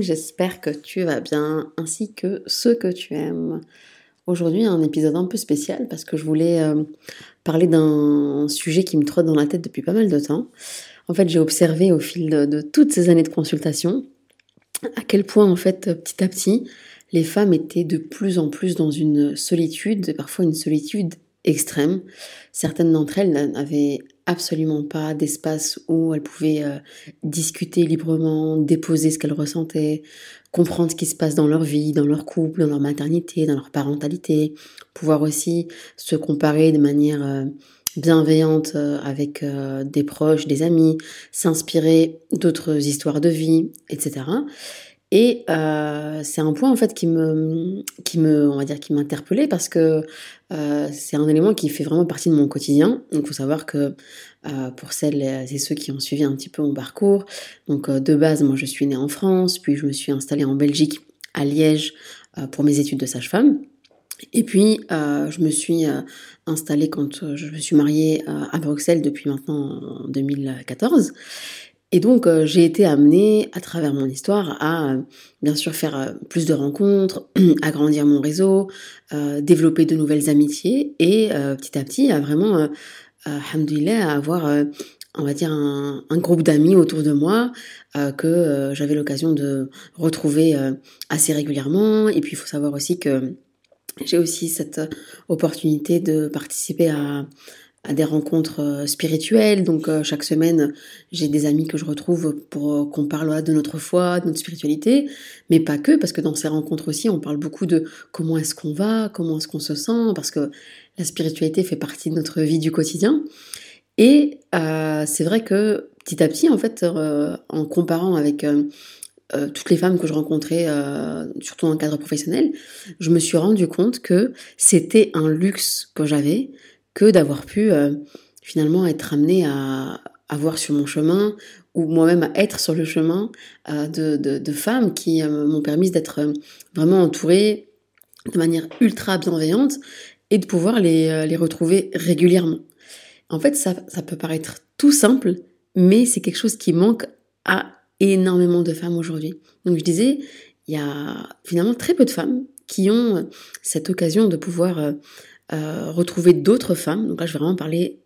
J'espère que tu vas bien ainsi que ceux que tu aimes. Aujourd'hui, un épisode un peu spécial parce que je voulais euh, parler d'un sujet qui me trotte dans la tête depuis pas mal de temps. En fait, j'ai observé au fil de, toutes ces années de consultation à quel point, en fait, petit à petit, les femmes étaient de plus en plus dans une solitude, parfois une solitude extrême. Certaines d'entre elles n'avaient absolument pas d'espace où elles pouvaient euh, discuter librement, déposer ce qu'elles ressentaient, comprendre ce qui se passe dans leur vie, dans leur couple, dans leur maternité, dans leur parentalité, pouvoir aussi se comparer de manière euh, bienveillante euh, avec des proches, des amis, s'inspirer d'autres histoires de vie, etc. Et euh, c'est un point en fait qui me, qui me, on va dire, qui m'interpellait parce que euh, c'est un élément qui fait vraiment partie de mon quotidien. Donc, il faut savoir que euh, pour celles et ceux qui ont suivi un petit peu mon parcours, donc de base, moi, je suis née en France, puis je me suis installée en Belgique, à Liège, pour mes études de sage-femme. Et puis, je me suis installée quand je me suis mariée à Bruxelles depuis maintenant 2014. Et donc, euh, j'ai été amenée à travers mon histoire à, euh, bien sûr, faire euh, plus de rencontres, agrandir mon réseau, développer de nouvelles amitiés et petit à petit à vraiment, alhamdoulilah, à avoir, on va dire, un, un groupe d'amis autour de moi que j'avais l'occasion de retrouver assez régulièrement. Et puis, il faut savoir aussi que j'ai aussi cette opportunité de participer à à des rencontres euh, spirituelles. Donc euh, chaque semaine, j'ai des amis que je retrouve pour euh, qu'on parle de notre foi, de notre spiritualité, mais pas que, parce que dans ces rencontres aussi, on parle beaucoup de comment est-ce qu'on va, comment est-ce qu'on se sent, parce que la spiritualité fait partie de notre vie du quotidien. Et c'est vrai que petit à petit, en fait, en comparant avec toutes les femmes que je rencontrais, surtout en cadre professionnel, je me suis rendu compte que c'était un luxe que j'avais que d'avoir pu euh, finalement être amené à avoir sur mon chemin ou moi-même à être sur le chemin euh, de, femmes qui euh, m'ont permis d'être vraiment entourée de manière ultra bienveillante et de pouvoir les, les retrouver régulièrement. En fait, ça, ça peut paraître tout simple, mais c'est quelque chose qui manque à énormément de femmes aujourd'hui. Donc je disais, il y a finalement très peu de femmes qui ont cette occasion de pouvoir euh, retrouver d'autres femmes. Donc là, je vais vraiment parler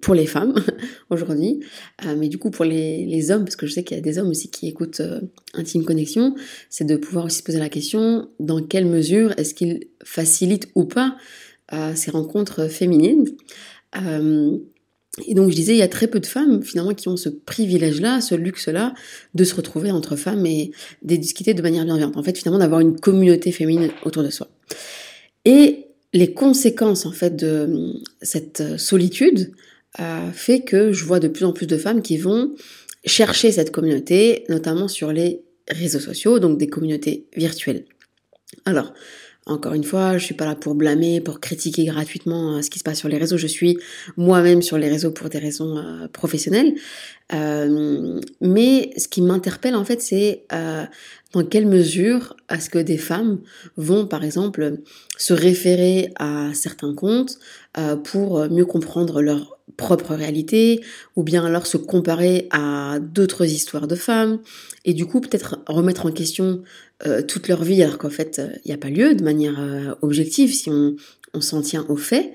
pour les femmes aujourd'hui, euh, mais du coup pour les, hommes, parce que je sais qu'il y a des hommes aussi qui écoutent euh, Intime Connexion, c'est de pouvoir aussi se poser la question dans quelle mesure est-ce qu'ils facilitent ou pas ces rencontres féminines? et donc je disais, il y a très peu de femmes finalement qui ont ce privilège-là, ce luxe-là, de se retrouver entre femmes et de discuter de manière bienveillante. En fait, finalement, d'avoir une communauté féminine autour de soi. Et les conséquences en fait de cette solitude euh, fait que je vois de plus en plus de femmes qui vont chercher cette communauté, notamment sur les réseaux sociaux, donc des communautés virtuelles. Alors, encore une fois, je suis pas là pour blâmer, pour critiquer gratuitement euh, ce qui se passe sur les réseaux. Je suis moi-même sur les réseaux pour des raisons euh, professionnelles. Euh, mais ce qui m'interpelle en fait, c'est dans quelle mesure est-ce que des femmes vont, par exemple, se référer à certains comptes pour mieux comprendre leur propre réalité, ou bien alors se comparer à d'autres histoires de femmes, et du coup peut-être remettre en question euh, toute leur vie alors qu'en fait il n'y a pas lieu de manière euh, objective si on, on s'en tient aux faits,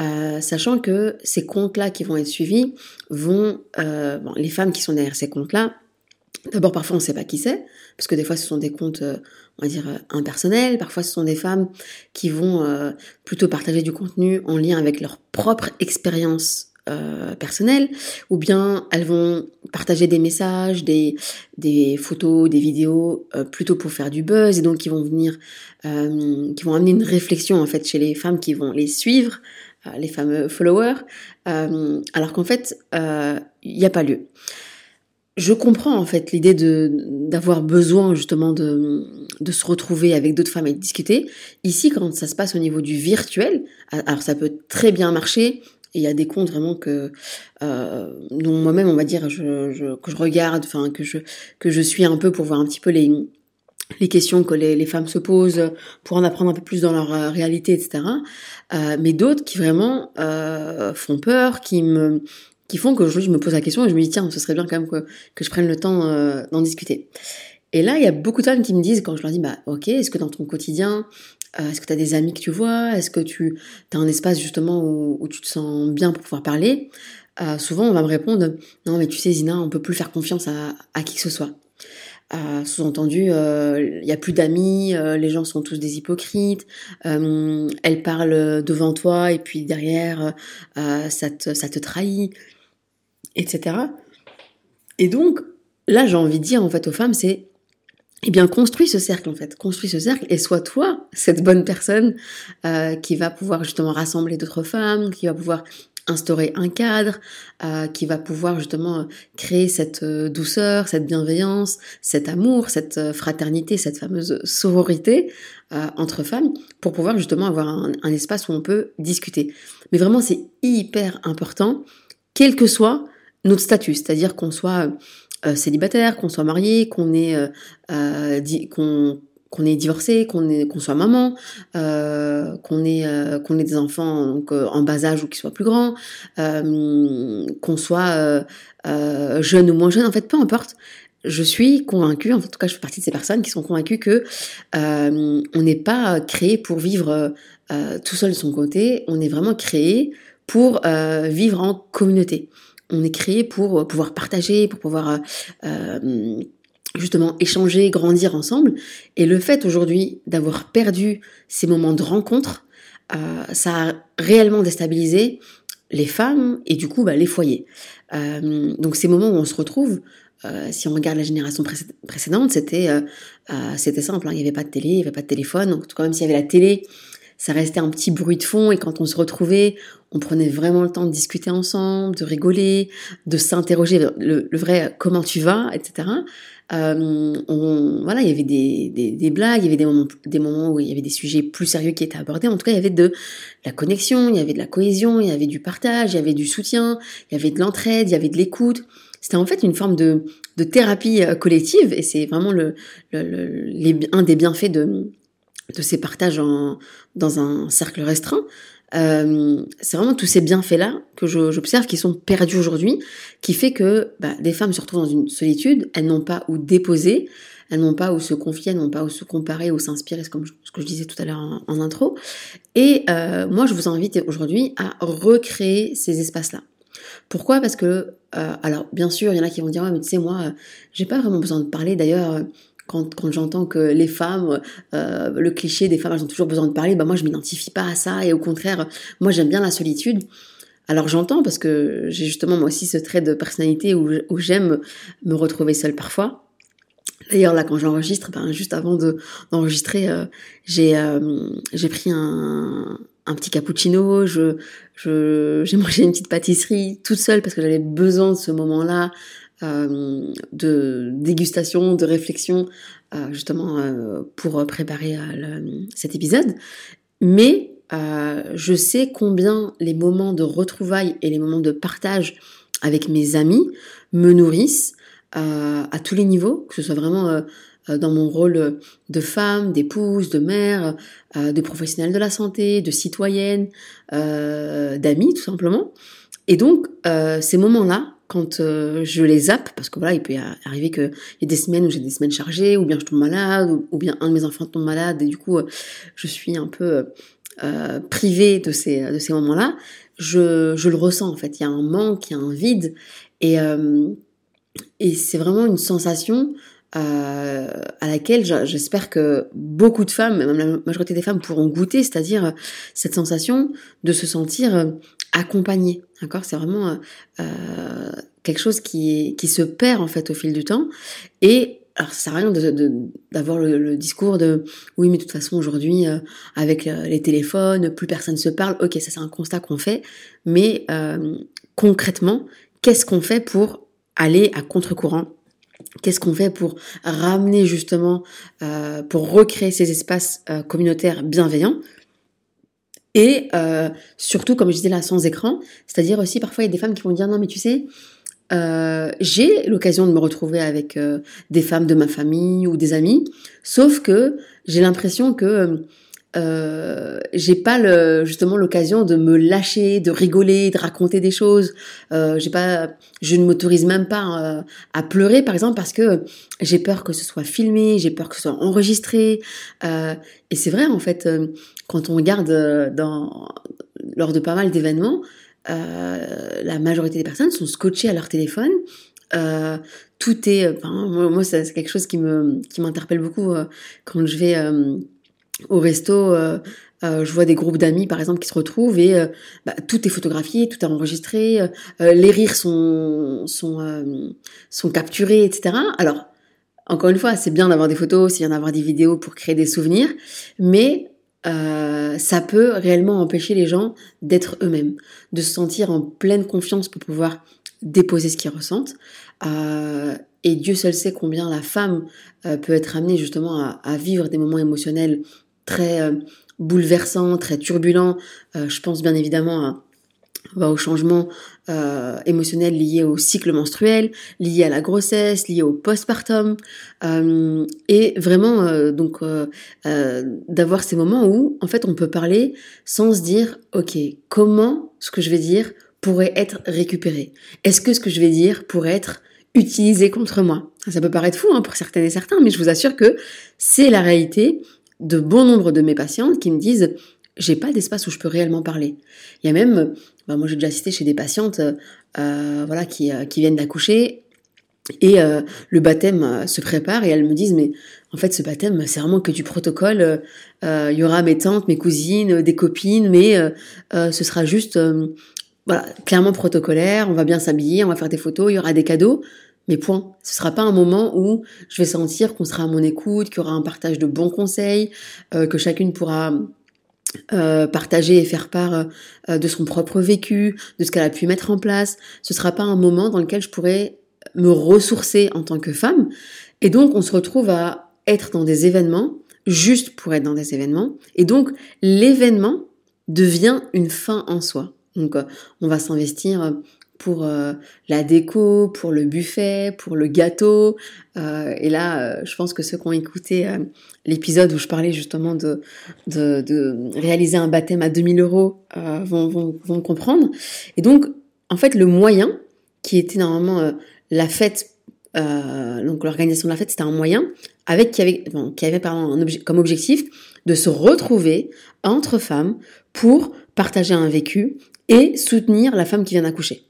euh, sachant que ces comptes-là qui vont être suivis vont, bon, les femmes qui sont derrière ces comptes-là, d'abord parfois on ne sait pas qui c'est, parce que des fois ce sont des comptes, on va dire, impersonnels, parfois ce sont des femmes qui vont plutôt partager du contenu en lien avec leur propre expérience euh, personnelles, ou bien elles vont partager des messages, des, des photos, des vidéos, euh, plutôt pour faire du buzz, et donc qui vont venir, euh, qui vont amener une réflexion en fait chez les femmes qui vont les suivre, les fameux followers, alors qu'en fait, il n'y a pas lieu. Je comprends en fait l'idée de d'avoir besoin justement de, de se retrouver avec d'autres femmes et de discuter. Ici, quand ça se passe au niveau du virtuel, alors ça peut très bien marcher. Il y a des comptes vraiment que euh, dont moi-même on va dire je, je, que je regarde, enfin que je que je suis un peu pour voir un petit peu les les questions que les, les, femmes se posent pour en apprendre un peu plus dans leur euh, réalité, etc. Euh, mais d'autres qui vraiment euh, font peur, qui me qui font que je me pose la question et je me dis tiens, ce serait bien quand même que, que je prenne le temps euh, d'en discuter. Et là, il y a beaucoup de femmes qui me disent, quand je leur dis, bah ok, est-ce que dans ton quotidien, euh, est-ce que tu as des amis que tu vois? Est-ce que tu as un espace justement où, où, tu te sens bien pour pouvoir parler? Euh, Souvent, on va me répondre, non mais tu sais Zina, on peut plus faire confiance à, à qui que ce soit. Sous-entendu, il euh, y a plus d'amis, les gens sont tous des hypocrites. Elle parle devant toi et puis derrière, ça te, ça te trahit etc. Et donc, là, j'ai envie de dire, en fait, aux femmes, c'est, eh bien, construis ce cercle, en fait. Construis ce cercle et sois toi, cette bonne personne euh, qui va pouvoir justement rassembler d'autres femmes, qui va pouvoir instaurer un cadre, euh, qui va pouvoir justement créer cette euh, douceur, cette bienveillance, cet amour, cette fraternité, cette fameuse sororité entre femmes, pour pouvoir justement avoir un, un, espace où on peut discuter. Mais vraiment, c'est hyper important, quel que soit notre statut, c'est-à-dire qu'on soit euh, célibataire, qu'on soit marié, qu'on est euh, euh divorcé, qu'on soit maman, qu'on ait des enfants en bas âge ou qui soient plus grands, qu'on soit jeune ou moins jeune, en fait, peu importe. Je suis convaincue, en tout cas, je fais partie de ces personnes qui sont convaincues que on n'est pas créé pour vivre tout seul de son côté. On est vraiment créé pour vivre en communauté on est créé pour euh, pouvoir partager, pour pouvoir euh, euh, justement échanger, grandir ensemble. Et le fait aujourd'hui d'avoir perdu ces moments de rencontre, ça a réellement déstabilisé les femmes et du coup bah, les foyers. Donc ces moments où on se retrouve, si on regarde la génération précédente, c'était c'était simple, hein, il n'y avait pas de télé, il n'y avait pas de téléphone, donc quand même s'il y avait la télé, ça restait un petit bruit de fond et quand on se retrouvait, on prenait vraiment le temps de discuter ensemble, de rigoler, de s'interroger, le, le, vrai comment tu vas, etc. Euh, on, voilà, il y avait des, des, des, blagues, il y avait des moments, des moments où il y avait des sujets plus sérieux qui étaient abordés. En tout cas, il y avait de la connexion, il y avait de la cohésion, il y avait du partage, il y avait du soutien, il y avait de l'entraide, il y avait de l'écoute. C'était en fait une forme de, de thérapie euh, collective et c'est vraiment le, le, le un des bienfaits de, de ces partages en, dans un cercle restreint. Euh, c'est vraiment tous ces bienfaits-là que j'observe qui sont perdus aujourd'hui, qui fait que bah, des femmes se retrouvent dans une solitude, elles n'ont pas où déposer, elles n'ont pas où se confier, elles n'ont pas où se comparer, où s'inspirer, comme ce que je disais tout à l'heure en, en, intro. Et euh, moi, je vous invite aujourd'hui à recréer ces espaces-là. Pourquoi? Parce que, euh, alors bien sûr, il y en a qui vont dire, ouais, mais tu sais, moi, j'ai pas vraiment besoin de parler. D'ailleurs, quand, quand j'entends que les femmes, euh, le cliché des femmes, elles ont toujours besoin de parler, bah moi je m'identifie pas à ça et au contraire, moi j'aime bien la solitude. Alors j'entends parce que j'ai justement moi aussi ce trait de personnalité où, où j'aime me retrouver seule parfois. D'ailleurs là quand j'enregistre, ben, juste avant de d'enregistrer, euh, j'ai euh, j'ai pris un, un petit cappuccino, je je j'ai mangé une petite pâtisserie toute seule parce que j'avais besoin de ce moment-là euh, de dégustation, de réflexion, euh, justement euh, pour préparer cet épisode. Mais je sais combien les moments de retrouvailles et les moments de partage avec mes amis me nourrissent à tous les niveaux, que ce soit vraiment dans mon rôle de femme, d'épouse, de mère, de professionnelle de la santé, de citoyenne, d'amis tout simplement. Et donc ces moments-là, quand euh, je les zappe, parce que voilà, il peut arriver qu'il y ait des semaines où j'ai des semaines chargées, ou bien je tombe malade, ou, bien un de mes enfants tombe malade, et du coup, euh, je suis un peu euh, privée de ces, de ces moments-là, je, je le ressens en fait. Il y a un manque, il y a un vide, et, et c'est vraiment une sensation à laquelle j'espère que beaucoup de femmes, même la majorité des femmes pourront goûter, c'est-à-dire cette sensation de se sentir accompagné. D'accord? C'est vraiment euh, euh, quelque chose qui, se perd en fait au fil du temps. Et alors ça sert à rien d'avoir le, discours de oui mais de toute façon aujourd'hui euh, avec les téléphones plus personne se parle. Ok ça c'est un constat qu'on fait, mais concrètement qu'est-ce qu'on fait pour aller à contre-courant? Qu'est-ce qu'on fait pour ramener justement, pour recréer ces espaces communautaires bienveillants? Et euh, surtout, comme je disais là, sans écran, c'est-à-dire aussi parfois il y a des femmes qui vont dire non mais tu sais, j'ai l'occasion de me retrouver avec des femmes de ma famille ou des amis, sauf que j'ai l'impression que euh, j'ai pas justement l'occasion de me lâcher, de rigoler, de raconter des choses. Euh, j'ai pas, je ne m'autorise même pas euh, à pleurer, par exemple, parce que j'ai peur que ce soit filmé, j'ai peur que ce soit enregistré. Et c'est vrai, en fait, quand on regarde lors de pas mal d'événements, la majorité des personnes sont scotchées à leur téléphone. tout est, moi c'est quelque chose qui me, qui m'interpelle beaucoup quand je vais au resto, euh, euh, je vois des groupes d'amis, par exemple, qui se retrouvent et euh, bah, tout est photographié, tout est enregistré, les rires sont capturés, etc. Alors, encore une fois, c'est bien d'avoir des photos, c'est bien d'avoir des vidéos pour créer des souvenirs, mais ça peut réellement empêcher les gens d'être eux-mêmes, de se sentir en pleine confiance pour pouvoir déposer ce qu'ils ressentent. et Dieu seul sait combien la femme peut être amenée justement à vivre des moments émotionnels très euh, bouleversant, très turbulent. Euh, je pense bien évidemment à bah, au changement euh, émotionnel lié au cycle menstruel, lié à la grossesse, lié au postpartum, et vraiment donc d'avoir ces moments où en fait on peut parler sans se dire ok comment ce que je vais dire pourrait être récupéré? Est-ce que ce que je vais dire pourrait être utilisé contre moi? Ça peut paraître fou hein, pour certaines et certains, mais je vous assure que c'est la réalité de bon nombre de mes patientes qui me disent j'ai pas d'espace où je peux réellement parler. Il y a même, bah moi j'ai déjà assisté chez des patientes, euh, voilà, qui, euh, qui viennent d'accoucher et euh, le baptême euh, se prépare et elles me disent mais en fait ce baptême c'est vraiment que du protocole. Il y aura mes tantes, mes cousines, des copines, mais ce sera juste voilà clairement protocolaire. On va bien s'habiller, on va faire des photos, il y aura des cadeaux. Mais point. Ce sera pas un moment où je vais sentir qu'on sera à mon écoute, qu'il y aura un partage de bons conseils, euh, que chacune pourra euh, partager et faire part euh, de son propre vécu, de ce qu'elle a pu mettre en place. Ce sera pas un moment dans lequel je pourrais me ressourcer en tant que femme. Et donc, on se retrouve à être dans des événements juste pour être dans des événements. Et donc, l'événement devient une fin en soi. Donc, on va s'investir pour euh, la déco, pour le buffet, pour le gâteau. Euh, et là, euh, je pense que ceux qui ont écouté l'épisode où je parlais justement de, réaliser un baptême à 2000 euros vont, comprendre. Et donc, en fait, le moyen qui était normalement la fête, donc l'organisation de la fête, c'était un moyen avec qui avait, comme objectif de se retrouver entre femmes pour partager un vécu et soutenir la femme qui vient d'accoucher.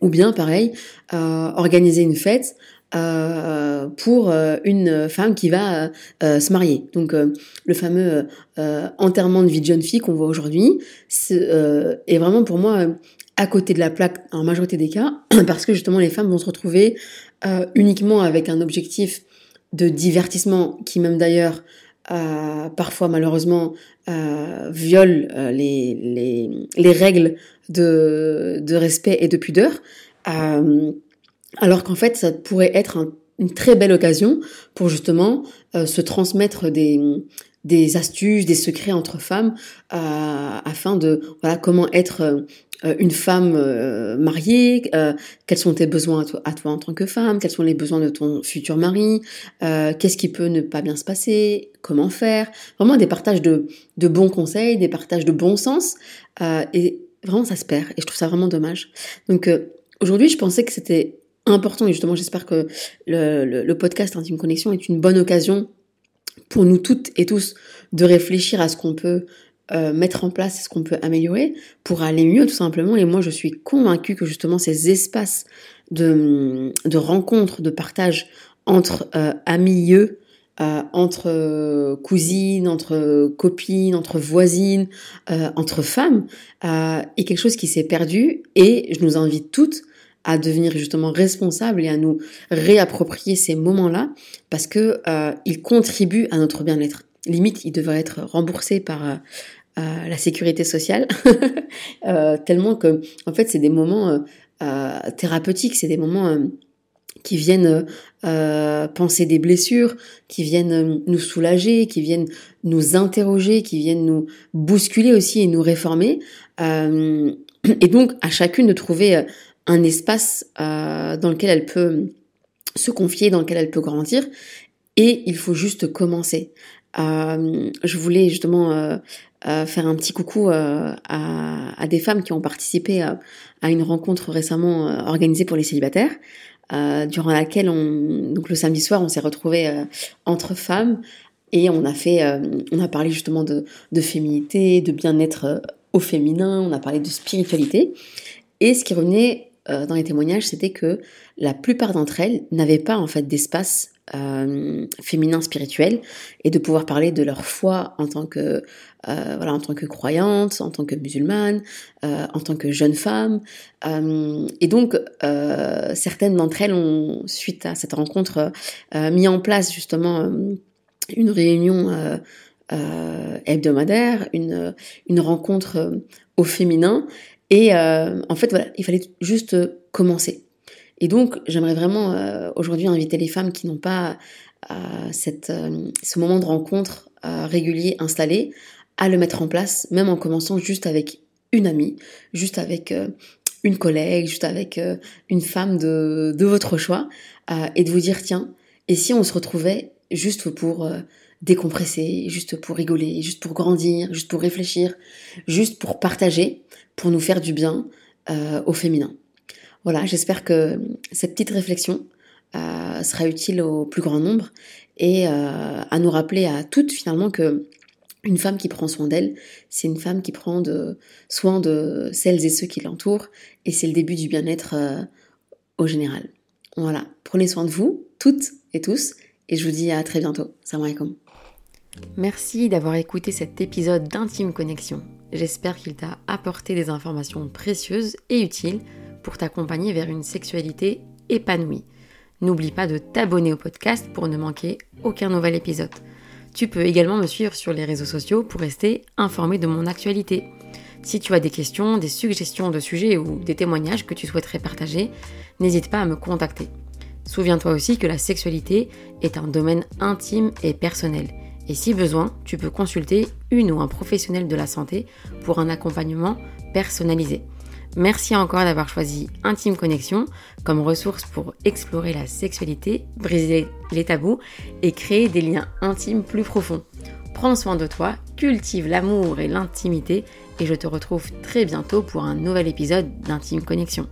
Ou bien, pareil, euh, organiser une fête euh, pour euh, une femme qui va se marier. Donc, le fameux enterrement de vie de jeune fille qu'on voit aujourd'hui est vraiment pour moi à côté de la plaque en majorité des cas, parce que justement les femmes vont se retrouver uniquement avec un objectif de divertissement qui même d'ailleurs euh, parfois malheureusement euh, viole les, les, les, règles de, de respect et de pudeur, euh, alors qu'en fait ça pourrait être une très belle occasion pour justement euh, se transmettre des, des astuces, des secrets entre femmes euh, afin de voilà comment être une femme mariée, quels sont tes besoins à toi, à toi, en tant que femme, quels sont les besoins de ton futur mari, qu'est-ce qui peut ne pas bien se passer, comment faire, vraiment des partages de, de bons conseils, des partages de bon sens et Vraiment, ça se perd et je trouve ça vraiment dommage. Donc euh, aujourd'hui, je pensais que c'était important et justement, j'espère que le, le, podcast Intime Connexion est une bonne occasion pour nous toutes et tous de réfléchir à ce qu'on peut euh, mettre en place, ce qu'on peut améliorer pour aller mieux tout simplement. Et moi, je suis convaincue que justement ces espaces de, de rencontres, de partage entre euh, amis, euh, entre euh, cousines, entre copines, entre voisines, entre femmes, est quelque chose qui s'est perdu et je nous invite toutes à devenir justement responsables et à nous réapproprier ces moments-là parce que ils contribuent à notre bien-être. Limite, ils devraient être remboursés par la sécurité sociale, tellement que en fait c'est des moments thérapeutiques, c'est des moments qui viennent euh, penser des blessures, qui viennent nous soulager, qui viennent nous interroger, qui viennent nous bousculer aussi et nous réformer. Euh, et donc à chacune de trouver un espace dans lequel elle peut se confier, dans lequel elle peut grandir. Et il faut juste commencer. je voulais justement faire un petit coucou euh, à, des femmes qui ont participé à, une rencontre récemment euh, organisée pour les célibataires, euh, durant laquelle on, donc le samedi soir, on s'est retrouvés entre femmes et on a fait, on a parlé justement de, de féminité, de bien-être au féminin, on a parlé de spiritualité. Et ce qui revenait dans les témoignages, c'était que la plupart d'entre elles n'avaient pas en fait d'espace euh, féminin spirituel et de pouvoir parler de leur foi en tant que euh, voilà en tant que croyante, en tant que musulmane, euh, en tant que jeune femme. Euh, et donc euh, certaines d'entre elles ont suite à cette rencontre mis en place justement une réunion hebdomadaire, une une rencontre au féminin et en fait voilà il fallait juste commencer. Et donc, j'aimerais vraiment euh, aujourd'hui inviter les femmes qui n'ont pas euh, euh, ce moment de rencontre régulier installé à le mettre en place, même en commençant juste avec une amie, juste avec une collègue, juste avec une femme de, de votre choix, et de vous dire, tiens, et si on se retrouvait juste pour décompresser, juste pour rigoler, juste pour grandir, juste pour réfléchir, juste pour partager, pour nous faire du bien au féminin. Voilà, j'espère que cette petite réflexion euh, sera utile au plus grand nombre et euh, à nous rappeler à toutes finalement que une femme qui prend soin d'elle, c'est une femme qui prend soin de celles et ceux qui l'entourent et c'est le début du bien-être euh, au général. Voilà, prenez soin de vous, toutes et tous, et je vous dis à très bientôt. Salam alaikum. Merci d'avoir écouté cet épisode d'Intime Connexion. J'espère qu'il t'a apporté des informations précieuses et utiles pour t'accompagner vers une sexualité épanouie. N'oublie pas de t'abonner au podcast pour ne manquer aucun nouvel épisode. Tu peux également me suivre sur les réseaux sociaux pour rester informé de mon actualité. Si tu as des questions, des suggestions de sujets ou des témoignages que tu souhaiterais partager, n'hésite pas à me contacter. Souviens-toi aussi que la sexualité est un domaine intime et personnel. Et si besoin, tu peux consulter une ou un professionnel de la santé pour un accompagnement personnalisé. Merci encore d'avoir choisi Intime Connexion comme ressource pour explorer la sexualité, briser les tabous et créer des liens intimes plus profonds. Prends soin de toi, cultive l'amour et l'intimité et je te retrouve très bientôt pour un nouvel épisode d'Intime Connexion.